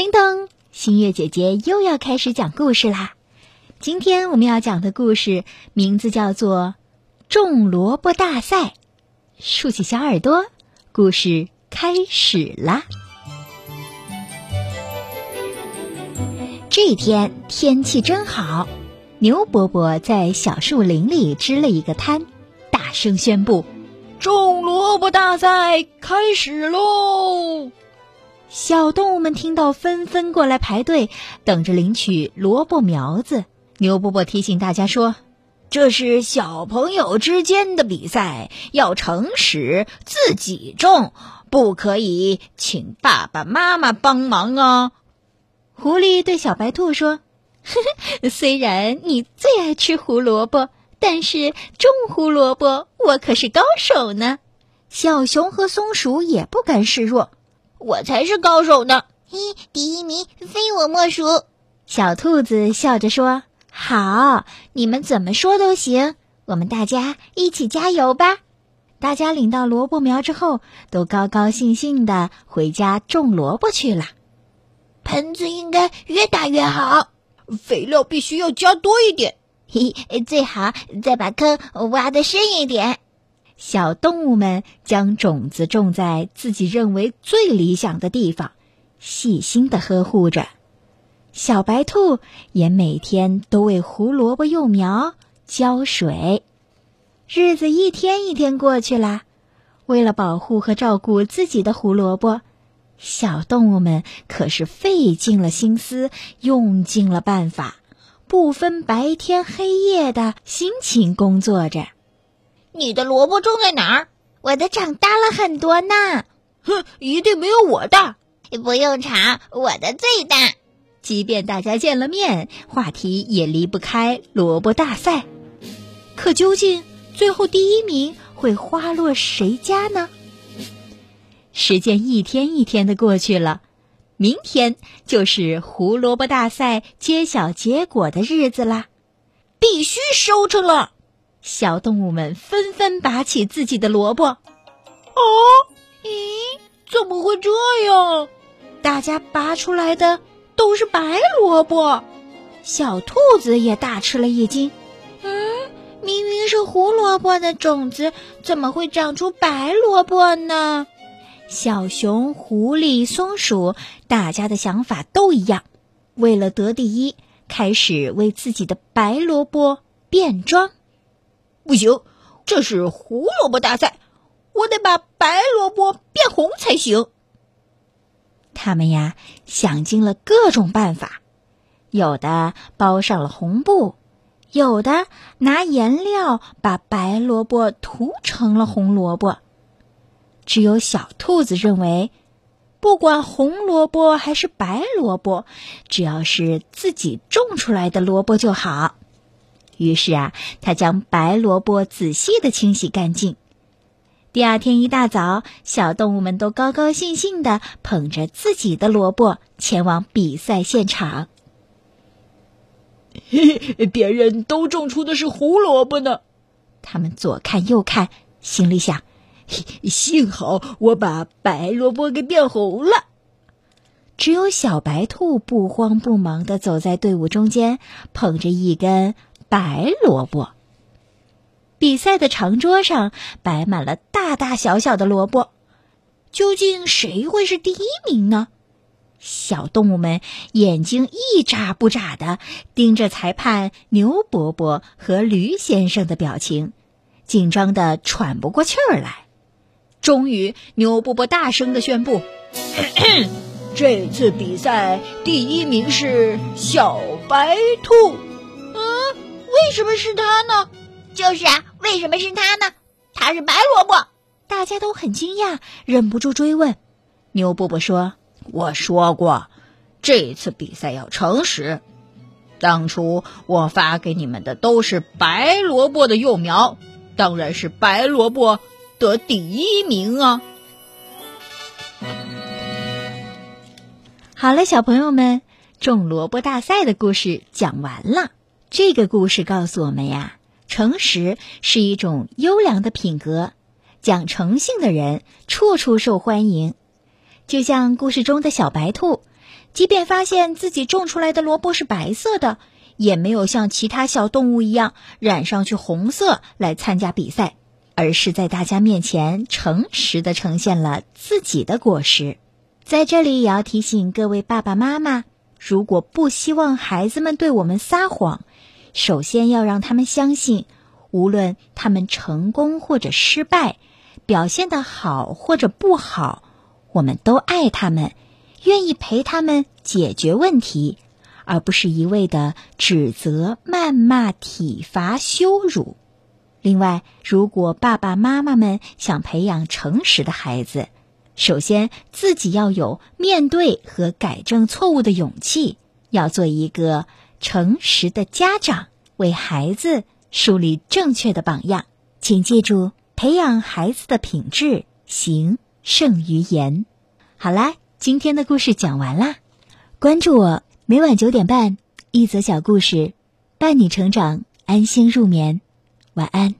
叮咚，新月姐姐又要开始讲故事啦！今天我们要讲的故事名字叫做《种萝卜大赛》。竖起小耳朵，故事开始啦！这天天气真好，牛伯伯在小树林里支了一个摊，大声宣布：“种萝卜大赛开始喽！”小动物们听到，纷纷过来排队，等着领取萝卜苗子。牛伯伯提醒大家说：“这是小朋友之间的比赛，要诚实，自己种，不可以请爸爸妈妈帮忙啊。”狐狸对小白兔说：“，虽然你最爱吃胡萝卜，但是种胡萝卜我可是高手呢。”小熊和松鼠也不甘示弱。我才是高手呢！嘿，第一名非我莫属。小兔子笑着说：“好，你们怎么说都行，我们大家一起加油吧！”大家领到萝卜苗之后，都高高兴兴的回家种萝卜去了。盆子应该越大越好，肥料必须要加多一点。嘿，最好再把坑挖的深一点。小动物们将种子种在自己认为最理想的地方，细心的呵护着。小白兔也每天都为胡萝卜幼苗浇水。日子一天一天过去了，为了保护和照顾自己的胡萝卜，小动物们可是费尽了心思，用尽了办法，不分白天黑夜的辛勤工作着。你的萝卜种在哪儿？我的长大了很多呢。哼，一定没有我大。不用查，我的最大。即便大家见了面，话题也离不开萝卜大赛。可究竟最后第一名会花落谁家呢？时间一天一天的过去了，明天就是胡萝卜大赛揭晓结果的日子啦！必须收成了。小动物们纷纷拔起自己的萝卜。哦，咦，怎么会这样？大家拔出来的都是白萝卜。小兔子也大吃了一惊。嗯，明明是胡萝卜的种子，怎么会长出白萝卜呢？小熊、狐狸、松鼠，大家的想法都一样。为了得第一，开始为自己的白萝卜变装。不行，这是胡萝卜大赛，我得把白萝卜变红才行。他们呀，想尽了各种办法，有的包上了红布，有的拿颜料把白萝卜涂成了红萝卜。只有小兔子认为，不管红萝卜还是白萝卜，只要是自己种出来的萝卜就好。于是啊，他将白萝卜仔细的清洗干净。第二天一大早，小动物们都高高兴兴的捧着自己的萝卜前往比赛现场。嘿嘿，别人都种出的是胡萝卜呢。他们左看右看，心里想：幸好我把白萝卜给变红了。只有小白兔不慌不忙的走在队伍中间，捧着一根。白萝卜。比赛的长桌上摆满了大大小小的萝卜，究竟谁会是第一名呢？小动物们眼睛一眨不眨的盯着裁判牛伯伯和驴先生的表情，紧张的喘不过气儿来。终于，牛伯伯大声的宣布：“ 这次比赛第一名是小白兔。”为什么是他呢？就是啊，为什么是他呢？他是白萝卜，大家都很惊讶，忍不住追问。牛伯伯说：“我说过，这次比赛要诚实。当初我发给你们的都是白萝卜的幼苗，当然是白萝卜得第一名啊！”好了，小朋友们，种萝卜大赛的故事讲完了。这个故事告诉我们呀，诚实是一种优良的品格，讲诚信的人处处受欢迎。就像故事中的小白兔，即便发现自己种出来的萝卜是白色的，也没有像其他小动物一样染上去红色来参加比赛，而是在大家面前诚实的呈现了自己的果实。在这里也要提醒各位爸爸妈妈，如果不希望孩子们对我们撒谎，首先要让他们相信，无论他们成功或者失败，表现的好或者不好，我们都爱他们，愿意陪他们解决问题，而不是一味的指责、谩骂、体罚、羞辱。另外，如果爸爸妈妈们想培养诚实的孩子，首先，自己要有面对和改正错误的勇气，要做一个诚实的家长，为孩子树立正确的榜样。请记住，培养孩子的品质，行胜于言。好啦，今天的故事讲完啦，关注我，每晚九点半，一则小故事，伴你成长，安心入眠，晚安。